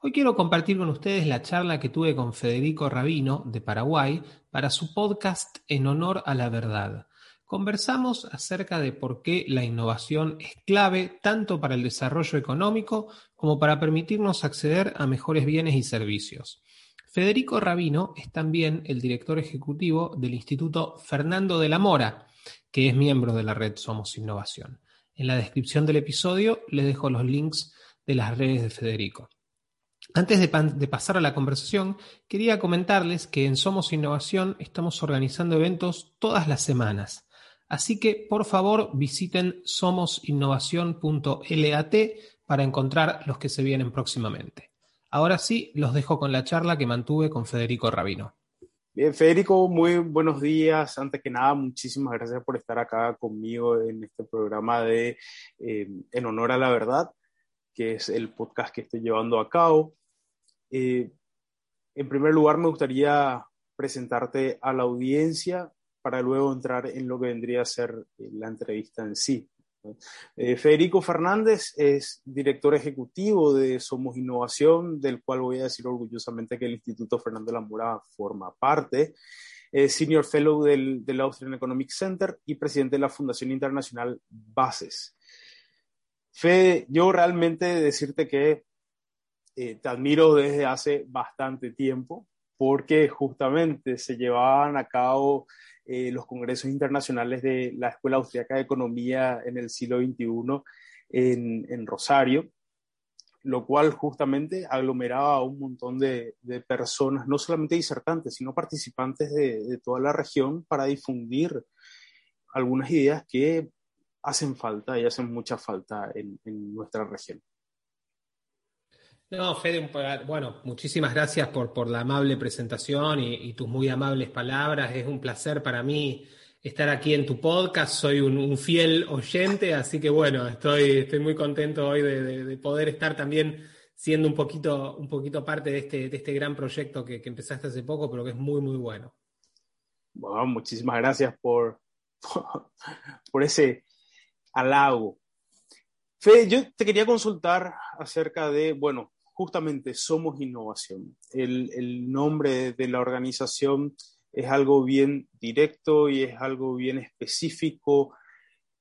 Hoy quiero compartir con ustedes la charla que tuve con Federico Rabino de Paraguay para su podcast En honor a la verdad. Conversamos acerca de por qué la innovación es clave tanto para el desarrollo económico como para permitirnos acceder a mejores bienes y servicios. Federico Rabino es también el director ejecutivo del Instituto Fernando de la Mora, que es miembro de la red Somos Innovación. En la descripción del episodio les dejo los links de las redes de Federico. Antes de, pasar a la conversación, quería comentarles que en Somos Innovación estamos organizando eventos todas las semanas. Así que, por favor, visiten somosinnovación.lat para encontrar los que se vienen próximamente. Ahora sí, los dejo con la charla que mantuve con Federico Rabino. Bien, Federico, muy buenos días. Antes que nada, muchísimas gracias por estar acá conmigo en este programa de eh, En Honor a la Verdad, que es el podcast que estoy llevando a cabo. Eh, en primer lugar, me gustaría presentarte a la audiencia para luego entrar en lo que vendría a ser eh, la entrevista en sí. Eh, Federico Fernández es director ejecutivo de Somos Innovación, del cual voy a decir orgullosamente que el Instituto Fernando Mora forma parte. Senior Fellow del, del Austrian Economic Center y presidente de la Fundación Internacional Bases. Fede, yo realmente decirte que eh, te admiro desde hace bastante tiempo porque justamente se llevaban a cabo eh, los congresos internacionales de la Escuela Austriaca de Economía en el siglo XXI en, Rosario, lo cual justamente aglomeraba a un montón de, personas, no solamente disertantes, sino participantes de, toda la región para difundir algunas ideas que hacen falta y hacen mucha falta en nuestra región. No, Fede, bueno, muchísimas gracias por, por la amable presentación y, tus muy amables palabras. Es un placer para mí estar aquí en tu podcast. Soy un, fiel oyente, así que bueno, estoy, estoy muy contento hoy de, poder estar también siendo un poquito, un poquito parte de este, de este gran proyecto que, que, empezaste hace poco, pero que es muy, muy bueno. Bueno, muchísimas gracias por, por, por ese halago. Fede, yo te quería consultar acerca de, bueno, justamente somos innovación. El, nombre de la organización es algo bien directo y es algo bien específico.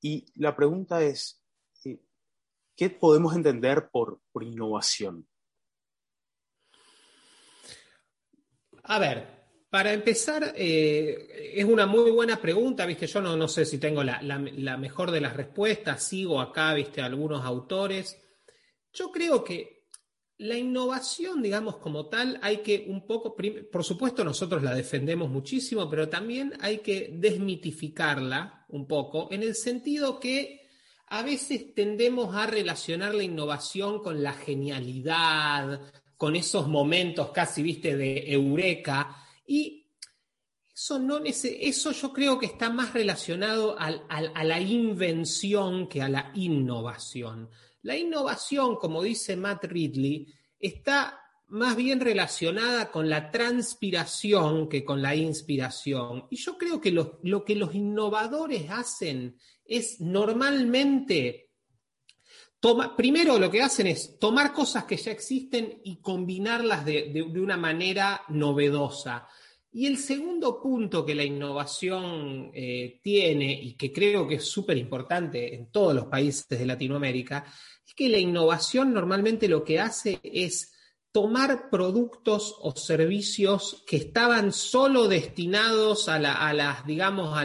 Y la pregunta es, eh, ¿qué podemos entender por, innovación? A ver, para empezar, eh, es una muy buena pregunta, viste, yo no, no sé si tengo la, la, mejor de las respuestas, sigo acá, viste, algunos autores. Yo creo que la innovación, digamos, como tal, hay que un poco, por supuesto nosotros la defendemos muchísimo, pero también hay que desmitificarla un poco, en el sentido que a veces tendemos a relacionar la innovación con la genialidad, con esos momentos casi, viste, de eureka, y eso, no, eso yo creo que está más relacionado a la invención que a la innovación. La innovación, como dice Matt Ridley, está más bien relacionada con la transpiración que con la inspiración. Y yo creo que lo, que los innovadores hacen es normalmente, primero lo que hacen es tomar cosas que ya existen y combinarlas de una manera novedosa. Y el segundo punto que la innovación eh, tiene y que creo que es súper importante en todos los países de Latinoamérica, es que la innovación normalmente lo que hace es tomar productos o servicios que estaban solo destinados a, las, digamos,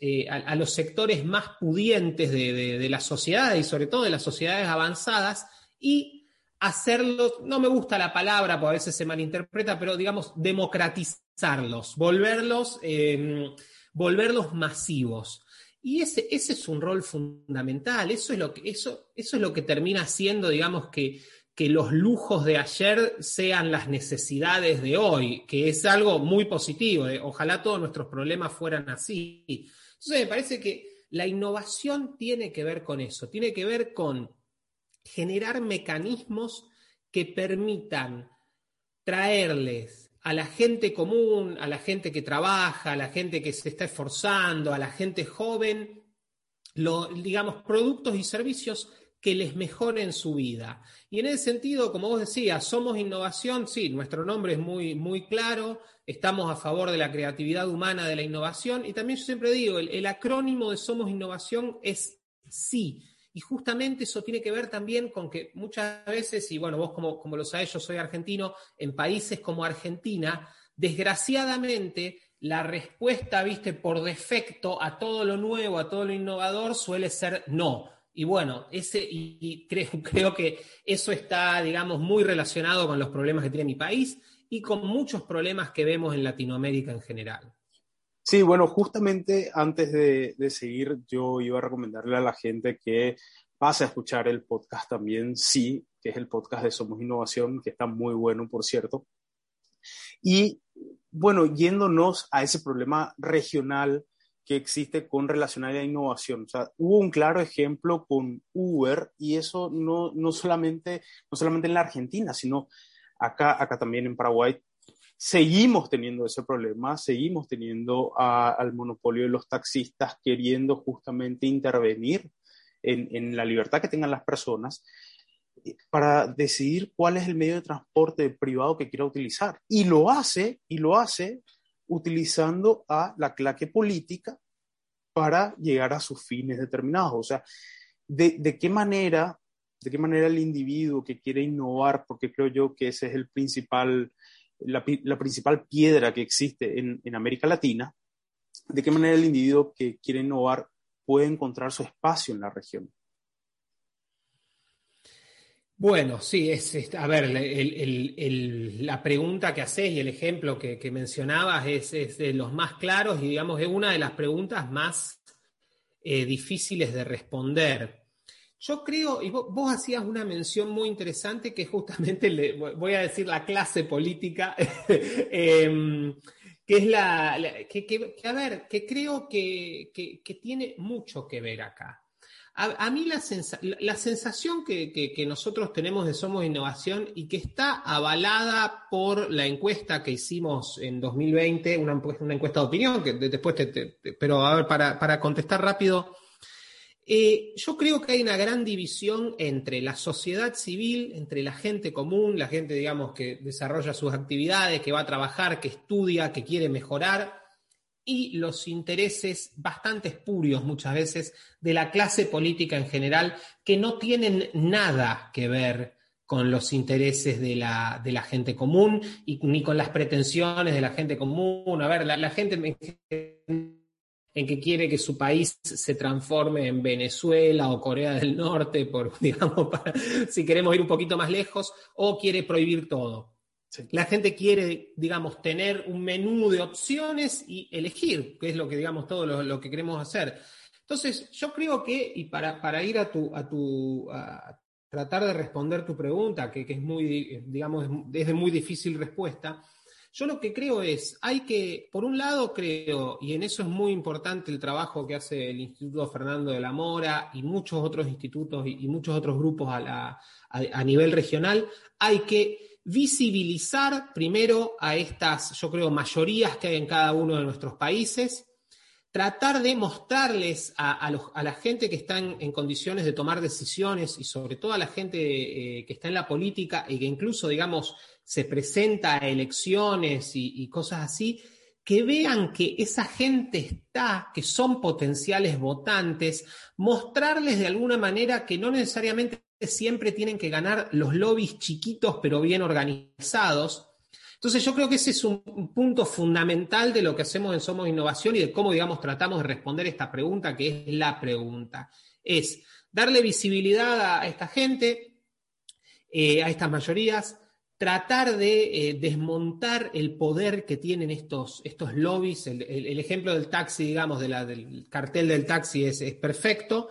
eh, a, los sectores más pudientes de, la sociedad y sobre todo de las sociedades avanzadas y hacerlos, no me gusta la palabra porque a veces se malinterpreta, pero digamos, democratizarlos, volverlos, em, volverlos masivos. Y ese, ese es un rol fundamental, eso es lo que, eso, eso es lo que termina siendo, digamos, que que los lujos de ayer sean las necesidades de hoy, que es algo muy positivo. ¿eh? Ojalá todos nuestros problemas fueran así. Entonces me parece que la innovación tiene que ver con eso, tiene que ver con generar mecanismos que permitan traerles a la gente común, a la gente que trabaja, a la gente que se está esforzando, a la gente joven, digamos, productos y servicios que les mejoren su vida. Y en ese sentido, como vos decías, somos innovación, sí, nuestro nombre es muy, muy claro, estamos a favor de la creatividad humana, de la innovación, y también yo siempre digo, el, acrónimo de Somos Innovación es sí. Y justamente eso tiene que ver también con que muchas veces, y bueno, vos como, como lo sabés, yo soy argentino, en países como Argentina, desgraciadamente la respuesta, viste, por defecto a todo lo nuevo, a todo lo innovador, suele ser no. Y bueno, ese, y, creo, creo que eso está, digamos, muy relacionado con los problemas que tiene mi país y con muchos problemas que vemos en Latinoamérica en general. Sí, bueno, justamente antes de, seguir, yo iba a recomendarle a la gente que pase a escuchar el podcast también, sí, que es el podcast de Somos Innovación, que está muy bueno, por cierto. Y bueno, yéndonos a ese problema regional que existe con relación a la innovación. O sea, hubo un claro ejemplo con Uber y eso no, no, solamente, no solamente en la Argentina, sino acá, acá también en Paraguay. Seguimos teniendo ese problema, seguimos teniendo al monopolio de los taxistas queriendo justamente intervenir en, en la libertad que tengan las personas para decidir cuál es el medio de transporte privado que quiera utilizar. Y lo hace, y lo hace utilizando a la claque política para llegar a sus fines determinados. O sea, de, qué manera, de qué manera el individuo que quiere innovar, porque creo yo que ese es el principal, la, principal piedra que existe en, América Latina, de qué manera el individuo que quiere innovar puede encontrar su espacio en la región. Bueno, sí, es, a ver, la pregunta que haces y el ejemplo que, mencionabas es, de los más claros y digamos es una de las preguntas más eh, difíciles de responder. Yo creo, y vos, hacías una mención muy interesante que justamente, voy a decir la clase política, em, que es la, que, a ver, que creo que tiene mucho que ver acá. A, mí la, sensación que, nosotros tenemos de Somos Innovación y que está avalada por la encuesta que hicimos en 2020, una, una encuesta de opinión, que después te, pero a ver, para, contestar rápido, eh, yo creo que hay una gran división entre la sociedad civil, entre la gente común, la gente, digamos, que desarrolla sus actividades, que va a trabajar, que estudia, que quiere mejorar, y los intereses bastante espurios muchas veces de la clase política en general, que no tienen nada que ver con los intereses de la, de la gente común y ni con las pretensiones de la gente común. A ver, la, gente en, que quiere que su país se transforme en Venezuela o Corea del Norte, por, digamos, si queremos ir un poquito más lejos, o quiere prohibir todo. La gente quiere, digamos, tener un menú de opciones y elegir, que es lo que, digamos, todo lo, que queremos hacer. Entonces, yo creo que, y para, para ir a tu, a tu, a tratar de responder tu pregunta, que, es muy, digamos, es de muy difícil respuesta, yo lo que creo es, hay que, por un lado creo, y en eso es muy importante el trabajo que hace el Instituto Fernando de la Mora y muchos otros institutos y, muchos otros grupos a, a nivel regional, hay que visibilizar primero a estas, yo creo, mayorías que hay en cada uno de nuestros países, tratar de mostrarles a, la gente que está en, condiciones de tomar decisiones y sobre todo a la gente eh, que está en la política y que incluso, digamos, se presenta a elecciones y, cosas así, que vean que esa gente está, que son potenciales votantes, mostrarles de alguna manera que no necesariamente siempre tienen que ganar los lobbies chiquitos pero bien organizados. Entonces yo creo que ese es un punto fundamental de lo que hacemos en Somos Innovación y de cómo, digamos, tratamos de responder esta pregunta, que es la pregunta. Es darle visibilidad a esta gente, eh, a estas mayorías, tratar de eh, desmontar el poder que tienen estos, estos lobbies. El, ejemplo del taxi, digamos, del cartel del taxi es, perfecto.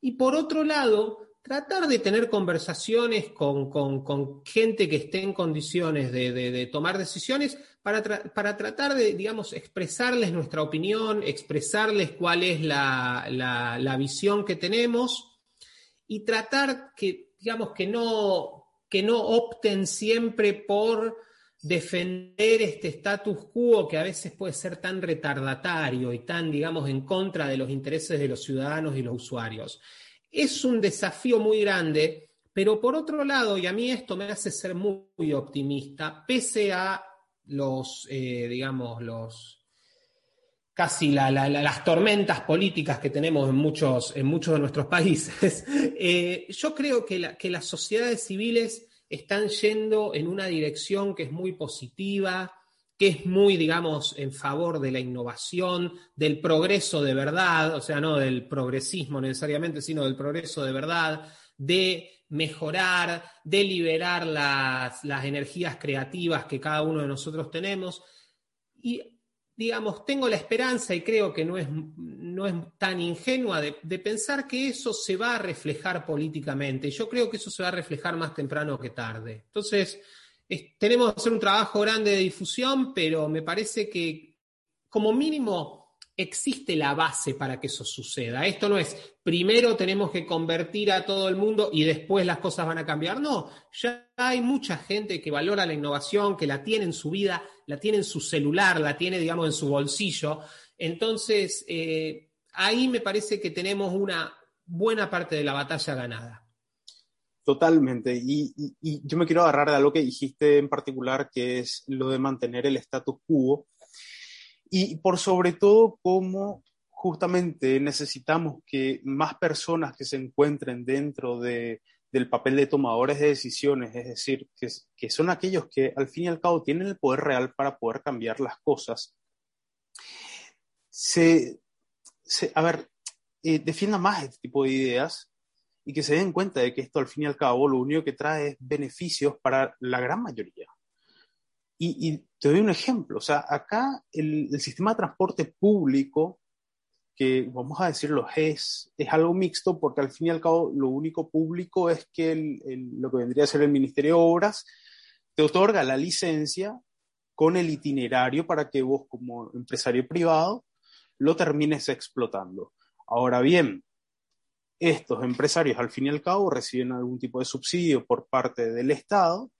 Y por otro lado, tratar de tener conversaciones con, gente que esté en condiciones de, tomar decisiones para, para, tratar de, digamos, expresarles nuestra opinión, expresarles cuál es la, la visión que tenemos y tratar que, digamos, que no, que no opten siempre por defender este status quo que a veces puede ser tan retardatario y tan, digamos, en contra de los intereses de los ciudadanos y los usuarios. Es un desafío muy grande, pero por otro lado, y a mí esto me hace ser muy, optimista, pese a los, eh, digamos, los casi las tormentas políticas que tenemos en muchos, en muchos de nuestros países, eh, yo creo que, que las sociedades civiles están yendo en una dirección que es muy positiva, que es muy, digamos, en favor de la innovación, del progreso de verdad, o sea, no del progresismo necesariamente, sino del progreso de verdad, de mejorar, de liberar las, las energías creativas que cada uno de nosotros tenemos. Y digamos, tengo la esperanza y creo que no es, no es tan ingenua de, pensar que eso se va a reflejar políticamente. Yo creo que eso se va a reflejar más temprano que tarde. Entonces, tenemos que hacer un trabajo grande de difusión, pero me parece que como mínimo existe la base para que eso suceda. Esto no es primero tenemos que convertir a todo el mundo y después las cosas van a cambiar. No, ya hay mucha gente que valora la innovación, que la tiene en su vida, la tiene en su celular, la tiene, digamos, en su bolsillo. Entonces, eh, ahí me parece que tenemos una buena parte de la batalla ganada. Totalmente. Y, y, yo me quiero agarrar de algo que dijiste en particular, que es lo de mantener el status quo y por sobre todo cómo justamente necesitamos que más personas que se encuentren dentro de, del papel de tomadores de decisiones, es decir, que, son aquellos que al fin y al cabo tienen el poder real para poder cambiar las cosas, se, a ver, eh, defiendan más este tipo de ideas y que se den cuenta de que esto al fin y al cabo lo único que trae es beneficios para la gran mayoría. Y, te doy un ejemplo, o sea, acá el, sistema de transporte público, que vamos a decirlo, es, es algo mixto porque al fin y al cabo lo único público es que lo que vendría a ser el Ministerio de Obras te otorga la licencia con el itinerario para que vos como empresario privado lo termines explotando. Ahora bien, estos empresarios al fin y al cabo reciben algún tipo de subsidio por parte del Estado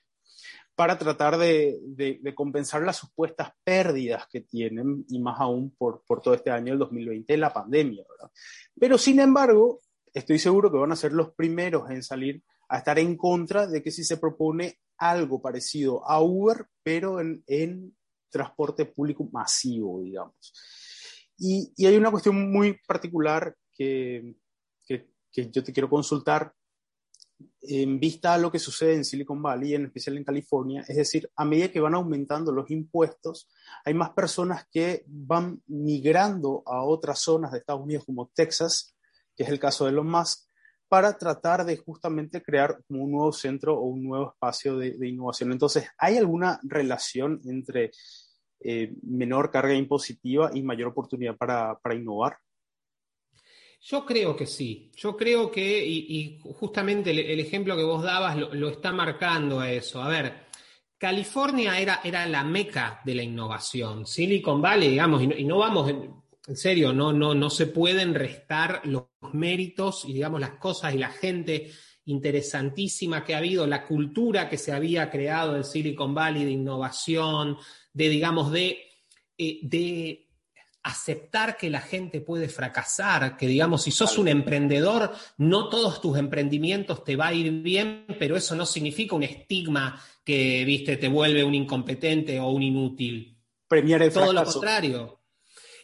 para tratar de, compensar las supuestas pérdidas que tienen, y más aún por, todo este año del 2020, la pandemia. Pero sin embargo, estoy seguro que van a ser los primeros en salir a estar en contra de que si se propone algo parecido a Uber, pero en, transporte público masivo, digamos. Y, hay una cuestión muy particular que yo te quiero consultar, en vista a lo que sucede en Silicon Valley, en especial en California, es decir, a medida que van aumentando los impuestos, hay más personas que van migrando a otras zonas de Estados Unidos como Texas, que es el caso de Elon Musk, para tratar de justamente crear un nuevo centro o un nuevo espacio de, innovación. Entonces, ¿hay alguna relación entre eh, menor carga impositiva y mayor oportunidad para innovar? Yo creo que sí, yo creo que, y, justamente el, ejemplo que vos dabas lo, está marcando a eso. A ver, California era, era la meca de la innovación, Silicon Valley, digamos, y no, vamos, en, serio, no, no, no se pueden restar los méritos y, digamos, las cosas y la gente interesantísima que ha habido, la cultura que se había creado en Silicon Valley de innovación, de, digamos, de, eh, de aceptar que la gente puede fracasar, que digamos, si sos un emprendedor, no todos tus emprendimientos te va a ir bien, pero eso no significa un estigma que, viste, te vuelve un incompetente o un inútil. premiar el Todo lo contrario.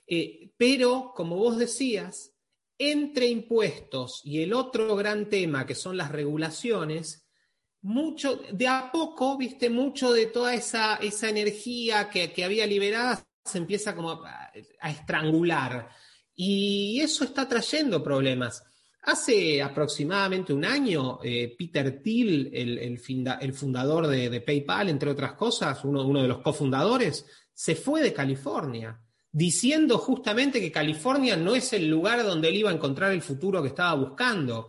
Eh, pero, como vos decías, entre impuestos y el otro gran tema que son las regulaciones, mucho, de a poco, viste, mucho de toda esa, esa energía que, que había liberada se empieza como a, estrangular. Y eso está trayendo problemas. Hace aproximadamente un año, eh, Peter Thiel, el, fundador de, PayPal, entre otras cosas, uno, de los cofundadores, se fue de California, diciendo justamente que California no es el lugar donde él iba a encontrar el futuro que estaba buscando.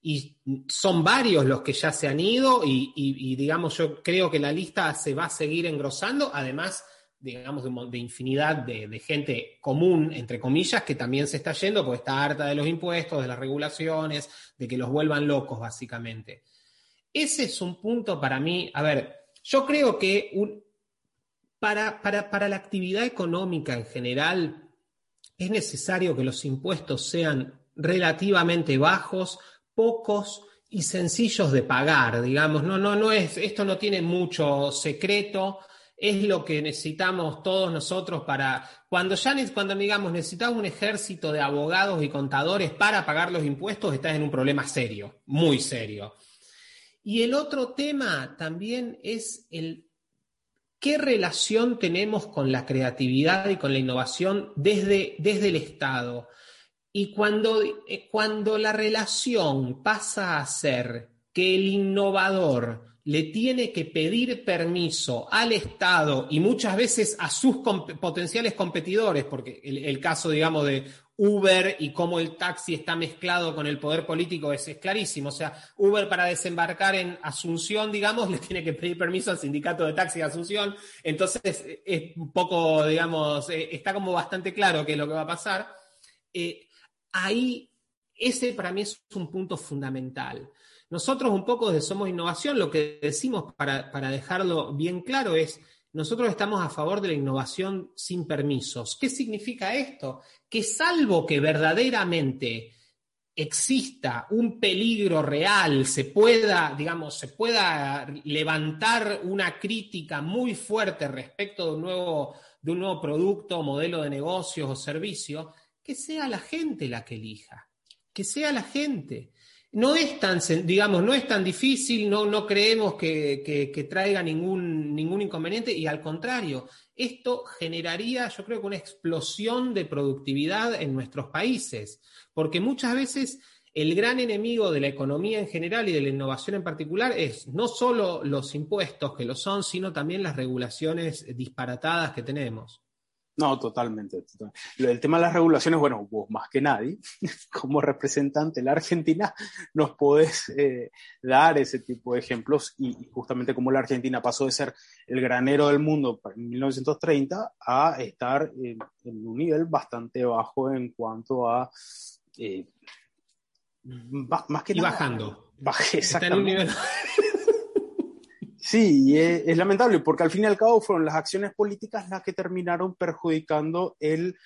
Y son varios los que ya se han ido y, y digamos, yo creo que la lista se va a seguir engrosando. Además, digamos, de, infinidad de, gente común, entre comillas, que también se está yendo porque está harta de los impuestos, de las regulaciones, de que los vuelvan locos, básicamente. Ese es un punto para mí, a ver, yo creo que para, para la actividad económica en general es necesario que los impuestos sean relativamente bajos, pocos y sencillos de pagar, digamos, no, no, no es, esto no tiene mucho secreto, es lo que necesitamos todos nosotros para, cuando ya cuando digamos necesitamos un ejército de abogados y contadores para pagar los impuestos, estás en un problema serio, muy serio. Y el otro tema también es el qué relación tenemos con la creatividad y con la innovación desde, desde el Estado. Y cuando, eh, cuando la relación pasa a ser que el innovador le tiene que pedir permiso al Estado y muchas veces a sus potenciales competidores, porque el, caso, digamos, de Uber y cómo el taxi está mezclado con el poder político es, clarísimo. O sea, Uber para desembarcar en Asunción, digamos, le tiene que pedir permiso al sindicato de taxi de Asunción. Entonces, es un poco, digamos, eh, está como bastante claro qué es lo que va a pasar. Eh, ahí, ese para mí es un punto fundamental. Nosotros un poco de Somos Innovación, lo que decimos para, dejarlo bien claro es, nosotros estamos a favor de la innovación sin permisos. ¿Qué significa esto? Que salvo que verdaderamente exista un peligro real, se pueda, digamos, se pueda levantar una crítica muy fuerte respecto de un nuevo, de un nuevo producto, modelo de negocios o servicio, que sea la gente la que elija, que sea la gente no es tan, digamos, no es tan difícil, no, no creemos que, traiga ningún, ningún inconveniente y al contrario, esto generaría, yo creo que una explosión de productividad en nuestros países, porque muchas veces el gran enemigo de la economía en general y de la innovación en particular es no solo los impuestos que lo son, sino también las regulaciones disparatadas que tenemos. No, totalmente, El tema de las regulaciones, bueno, vos más que nadie, como representante de la Argentina, nos podés eh, dar ese tipo de ejemplos y, justamente como la Argentina pasó de ser el granero del mundo en 1930 a estar en, un nivel bastante bajo en cuanto a... Eh, más que y bajando. Bajé, exactamente. Sí, y es, lamentable porque al fin y al cabo fueron las acciones políticas las que terminaron perjudicando el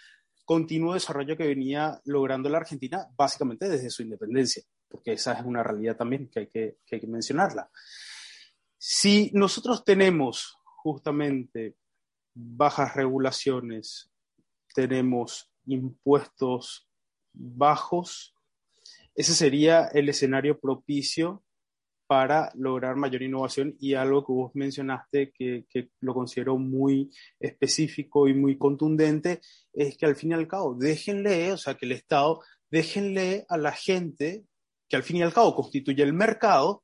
continuo desarrollo que venía logrando la Argentina, básicamente desde su independencia, porque esa es una realidad también que hay que, que, hay que mencionarla. Si nosotros tenemos justamente bajas regulaciones, tenemos impuestos bajos, ese sería el escenario propicio para lograr mayor innovación y algo que vos mencionaste que, lo considero muy específico y muy contundente es que al fin y al cabo déjenle, o sea, que el Estado déjenle a la gente que al fin y al cabo constituye el mercado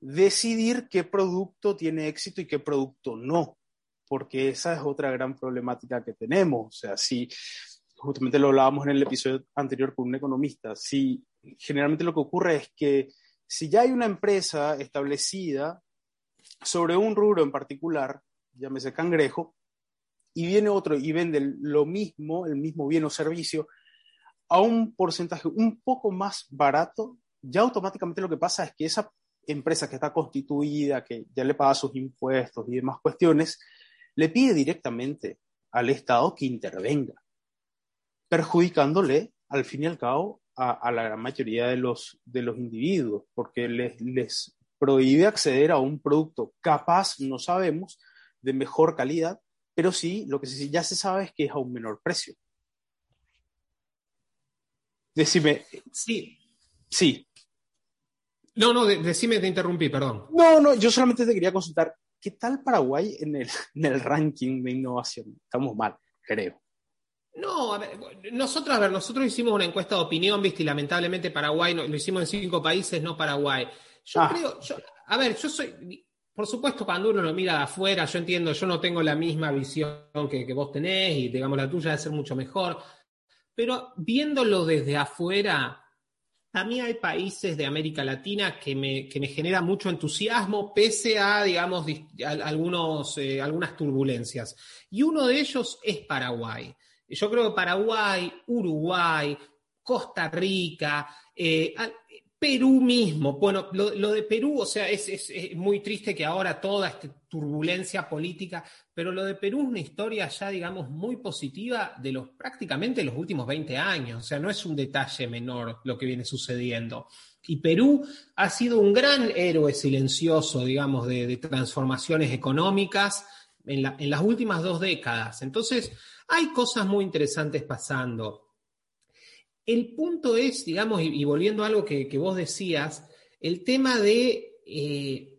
decidir qué producto tiene éxito y qué producto no, porque esa es otra gran problemática que tenemos, o sea, si justamente lo hablábamos en el episodio anterior con un economista, si generalmente lo que ocurre es que si ya hay una empresa establecida sobre un rubro en particular, llámese cangrejo, y viene otro y vende lo mismo, el mismo bien o servicio, a un porcentaje un poco más barato, ya automáticamente lo que pasa es que esa empresa que está constituida, que ya le paga sus impuestos y demás cuestiones, le pide directamente al Estado que intervenga, perjudicándole al fin y al cabo a, la gran mayoría de los, de los individuos, porque les, les prohíbe acceder a un producto capaz, no sabemos, de mejor calidad pero sí, lo que ya se sabe es que es a un menor precio. Decime. Sí. Sí. No, no, decime, te interrumpí, perdón. No, no, yo solamente te quería consultar, ¿qué tal Paraguay en el, en el ranking de innovación? Estamos mal, creo. No, a ver, nosotros, a ver, nosotros hicimos una encuesta de opinión, viste, y lamentablemente Paraguay, lo hicimos en cinco países, no Paraguay. Yo ah. creo, a ver, yo soy, por supuesto, cuando uno lo mira de afuera, yo entiendo, yo no tengo la misma visión que, que vos tenés y digamos la tuya debe ser mucho mejor, pero viéndolo desde afuera, a mí hay países de América Latina que me, que me genera mucho entusiasmo, pese a, digamos, algunos, eh, algunas turbulencias. Y uno de ellos es Paraguay. Yo creo que Paraguay, Uruguay, Costa Rica, eh, Perú mismo. Bueno, lo, de Perú, o sea, es, muy triste que ahora toda esta turbulencia política, pero lo de Perú es una historia ya, digamos, muy positiva de los prácticamente los últimos 20 años. O sea, no es un detalle menor lo que viene sucediendo. Y Perú ha sido un gran héroe silencioso, digamos, de, transformaciones económicas en, las últimas dos décadas. Entonces, hay cosas muy interesantes pasando. El punto es, digamos, y, volviendo a algo que, vos decías, el tema de eh,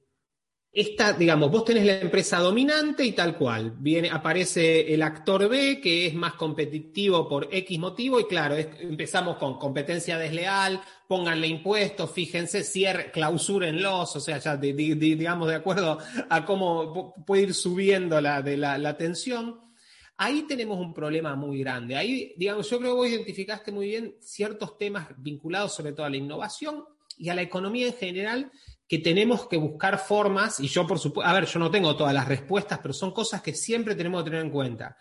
esta, digamos, vos tenés la empresa dominante y tal cual. Viene, aparece el actor B que es más competitivo por X motivo, y claro, empezamos con competencia desleal, pónganle impuestos, fíjense, cierre, clausúrenlos, o sea, ya digamos de acuerdo a cómo puede ir subiendo de la tensión. Ahí tenemos un problema muy grande. Ahí, digamos, yo creo que vos identificaste muy bien ciertos temas vinculados sobre todo a la innovación y a la economía en general que tenemos que buscar formas, y yo por supuesto, a ver, yo no tengo todas las respuestas, pero son cosas que siempre tenemos que tener en cuenta.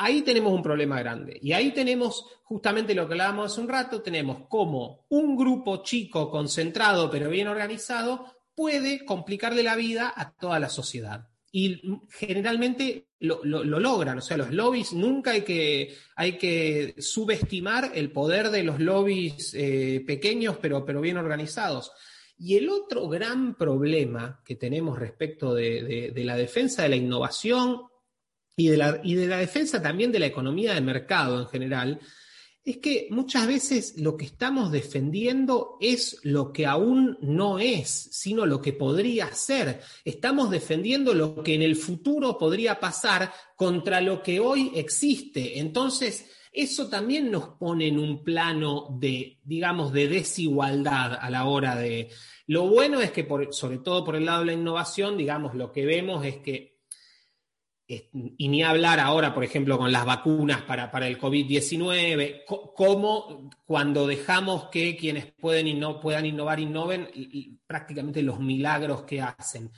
Ahí tenemos un problema grande. Y ahí tenemos justamente lo que hablábamos hace un rato, tenemos cómo un grupo chico, concentrado, pero bien organizado, puede complicarle la vida a toda la sociedad y generalmente lo, logran. O sea, los lobbies nunca hay que, hay que subestimar el poder de los lobbies eh, pequeños, pero, pero bien organizados. Y el otro gran problema que tenemos respecto de, de la defensa de la innovación y de la, y de la defensa también de la economía de mercado en general es que muchas veces lo que estamos defendiendo es lo que aún no es, sino lo que podría ser. Estamos defendiendo lo que en el futuro podría pasar contra lo que hoy existe. Entonces, eso también nos pone en un plano de, digamos, de desigualdad a la hora de... Lo bueno es que, sobre todo por el lado de la innovación, digamos, lo que vemos es que y ni hablar ahora, por ejemplo, con las vacunas para, para el COVID-19, cómo cuando dejamos que quienes pueden y no puedan innovar, innoven, prácticamente los milagros que hacen.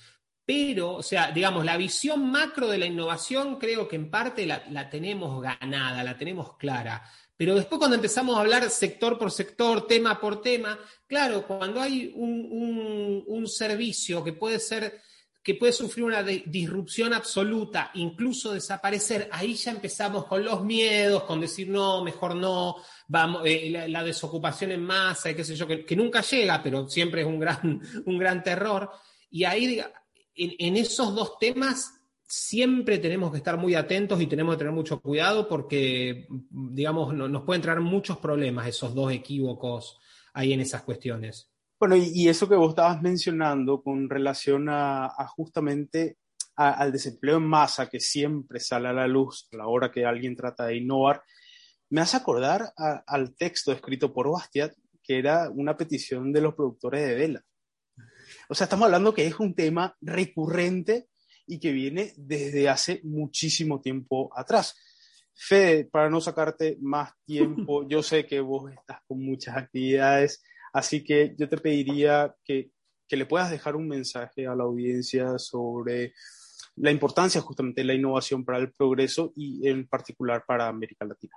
Pero, o sea, digamos, la visión macro de la innovación creo que en parte la, tenemos ganada, la tenemos clara. Pero después cuando empezamos a hablar sector por sector, tema por tema, claro, cuando hay un, un servicio que puede ser que puede sufrir una disrupción absoluta, incluso desaparecer, ahí ya empezamos con los miedos, con decir no, mejor no, vamos, eh, la, desocupación en masa, qué sé yo, que, nunca llega, pero siempre es un gran, un gran terror. Y ahí, en, esos dos temas, siempre tenemos que estar muy atentos y tenemos que tener mucho cuidado porque, digamos, nos pueden traer muchos problemas esos dos equívocos ahí en esas cuestiones. Bueno, y, eso que vos estabas mencionando con relación a, justamente al desempleo en masa que siempre sale a la luz a la hora que alguien trata de innovar, me hace acordar al texto escrito por Bastiat, que era una petición de los productores de vela. O sea, estamos hablando que es un tema recurrente y que viene desde hace muchísimo tiempo atrás. Fede, para no sacarte más tiempo, yo sé que vos estás con muchas actividades, Así que yo te pediría que, le puedas dejar un mensaje a la audiencia sobre la importancia justamente de la innovación para el progreso y en particular para América Latina.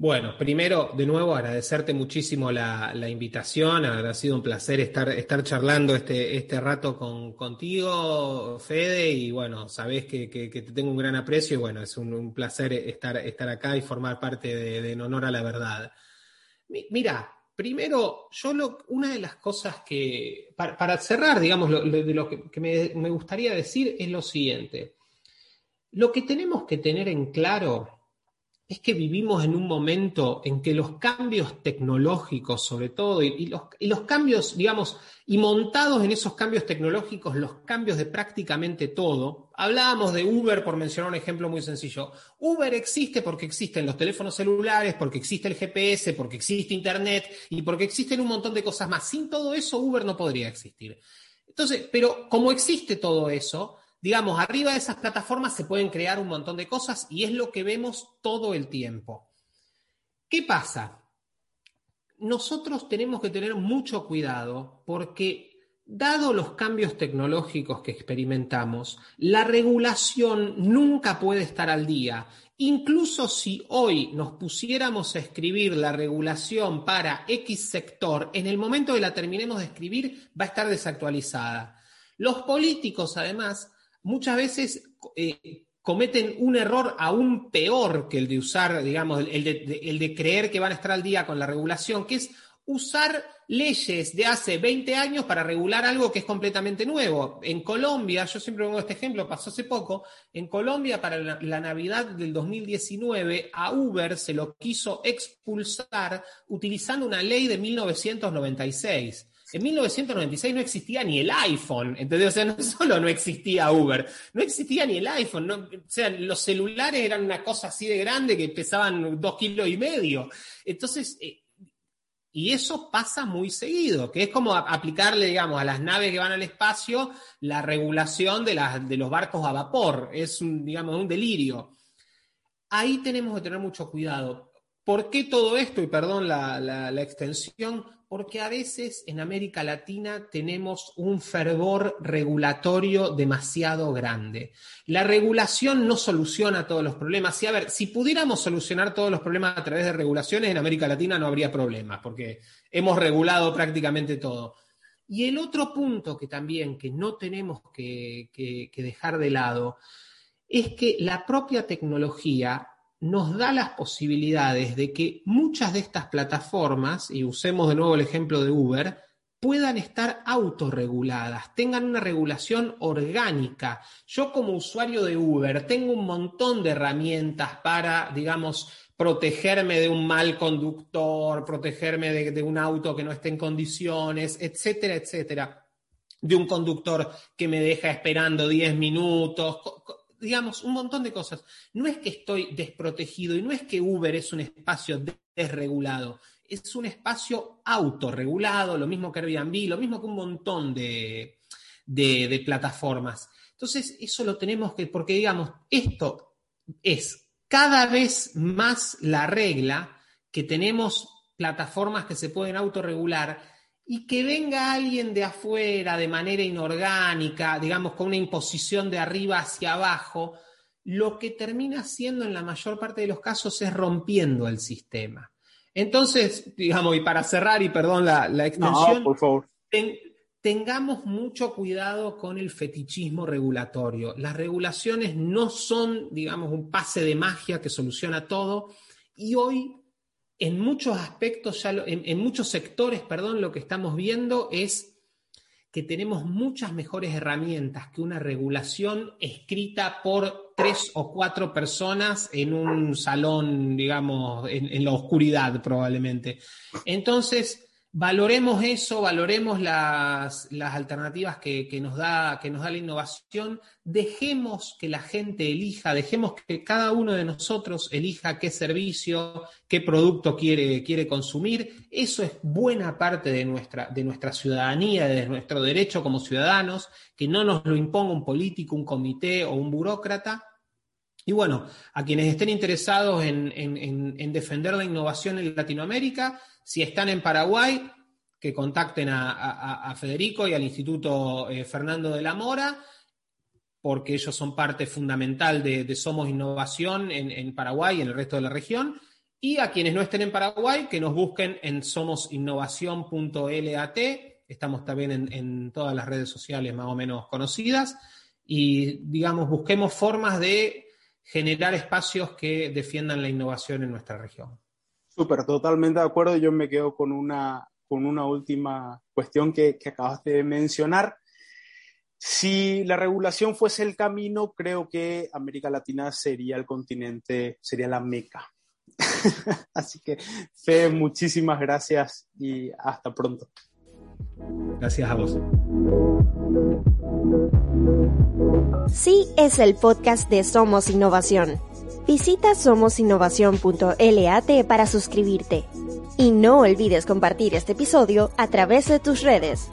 Bueno, primero, de nuevo, agradecerte muchísimo la, invitación. Ha sido un placer estar, estar charlando este, este rato con, contigo, Fede, y bueno, sabés que, te tengo un gran aprecio y bueno, es un, placer estar, estar acá y formar parte de, En Honor a la Verdad. Mira, Primero, yo lo, una de las cosas que, para, cerrar, digamos, de lo que, me, gustaría decir es lo siguiente. Lo que tenemos que tener en claro es que vivimos en un momento en que los cambios tecnológicos, sobre todo, y, los, los, cambios, digamos, y montados en esos cambios tecnológicos, los cambios de prácticamente todo, hablábamos de Uber, por mencionar un ejemplo muy sencillo. Uber existe porque existen los teléfonos celulares, porque existe el GPS, porque existe Internet y porque existen un montón de cosas más. Sin todo eso, Uber no podría existir. Entonces, pero como existe todo eso, digamos, arriba de esas plataformas se pueden crear un montón de cosas y es lo que vemos todo el tiempo. ¿Qué pasa? Nosotros tenemos que tener mucho cuidado porque, dado los cambios tecnológicos que experimentamos, la regulación nunca puede estar al día. Incluso si hoy nos pusiéramos a escribir la regulación para X sector, en el momento que la terminemos de escribir va a estar desactualizada. Los políticos, además, muchas veces eh, cometen un error aún peor que el de usar, digamos, el de, el de, creer que van a estar al día con la regulación, que es usar leyes de hace 20 años para regular algo que es completamente nuevo. En Colombia, yo siempre pongo este ejemplo, pasó hace poco, en Colombia para la, la, Navidad del 2019 a Uber se lo quiso expulsar utilizando una ley de 1996. En 1996 no existía ni el iPhone, ¿entendés? O sea, no solo no existía Uber, no existía ni el iPhone, o sea, los celulares eran una cosa así de grande que pesaban dos kilos y medio. Entonces, eh, y eso pasa muy seguido, que es como aplicarle, digamos, a las naves que van al espacio la regulación de, de los barcos a vapor. Es, un, digamos, un delirio. Ahí tenemos que tener mucho cuidado. ¿Por qué todo esto? Y perdón la extensión, porque a veces en América Latina tenemos un fervor regulatorio demasiado grande. La regulación no soluciona todos los problemas. A ver, si pudiéramos solucionar todos los problemas a través de regulaciones, en América Latina no habría problemas, porque hemos regulado prácticamente todo. Y el otro punto que también que no tenemos que dejar de lado es que la propia tecnología nos da las posibilidades de que muchas de estas plataformas, y usemos de nuevo el ejemplo de Uber, puedan estar autorreguladas, tengan una regulación orgánica. Yo como usuario de Uber tengo un montón de herramientas para, digamos, protegerme de un mal conductor, protegerme de, un auto que no esté en condiciones, etcétera, etcétera. De un conductor que me deja esperando 10 minutos, digamos, un montón de cosas. No es que estoy desprotegido y no es que Uber es un espacio desregulado, es un espacio autorregulado, lo mismo que Airbnb, lo mismo que un montón de, de, plataformas. Entonces, eso lo tenemos que, porque digamos, esto es cada vez más la regla que tenemos plataformas que se pueden autorregular y que venga alguien de afuera de manera inorgánica, digamos, con una imposición de arriba hacia abajo, lo que termina haciendo en la mayor parte de los casos es rompiendo el sistema. Entonces, digamos, y para cerrar, y perdón la, extensión, por favor. tengamos mucho cuidado con el fetichismo regulatorio. Las regulaciones no son, digamos, un pase de magia que soluciona todo, y hoy en muchos aspectos, ya en, muchos sectores, perdón, lo que estamos viendo es que tenemos muchas mejores herramientas que una regulación escrita por tres o cuatro personas en un salón, digamos, en la oscuridad probablemente. Entonces, valoremos eso, valoremos las, alternativas que, nos da, que nos da la innovación, dejemos que la gente elija, dejemos que cada uno de nosotros elija qué servicio, qué producto quiere, quiere consumir. Eso es buena parte de nuestra, de nuestra ciudadanía, de nuestro derecho como ciudadanos, que no nos lo imponga un político, un comité o un burócrata. Y bueno, a quienes estén interesados en defender la innovación en Latinoamérica, si están en Paraguay, que contacten a, Federico y al Instituto eh, Fernando de la Mora, porque ellos son parte fundamental de, Somos Innovación en, Paraguay y en el resto de la región. Y a quienes no estén en Paraguay, que nos busquen en somosinnovación.lat. Estamos también en, en todas las redes sociales más o menos conocidas. Y, digamos, busquemos formas de generar espacios que defiendan la innovación en nuestra región. Súper, totalmente de acuerdo. Yo me quedo con una, con una última cuestión que, que acabaste de mencionar. si la regulación fuese el camino, creo que América Latina sería el continente, sería la meca. Así que, Fe, muchísimas gracias y hasta pronto. Gracias a vos. Sí es el podcast de Somos Innovación. Visita somosinnovación.lat para suscribirte. Y no olvides compartir este episodio a través de tus redes.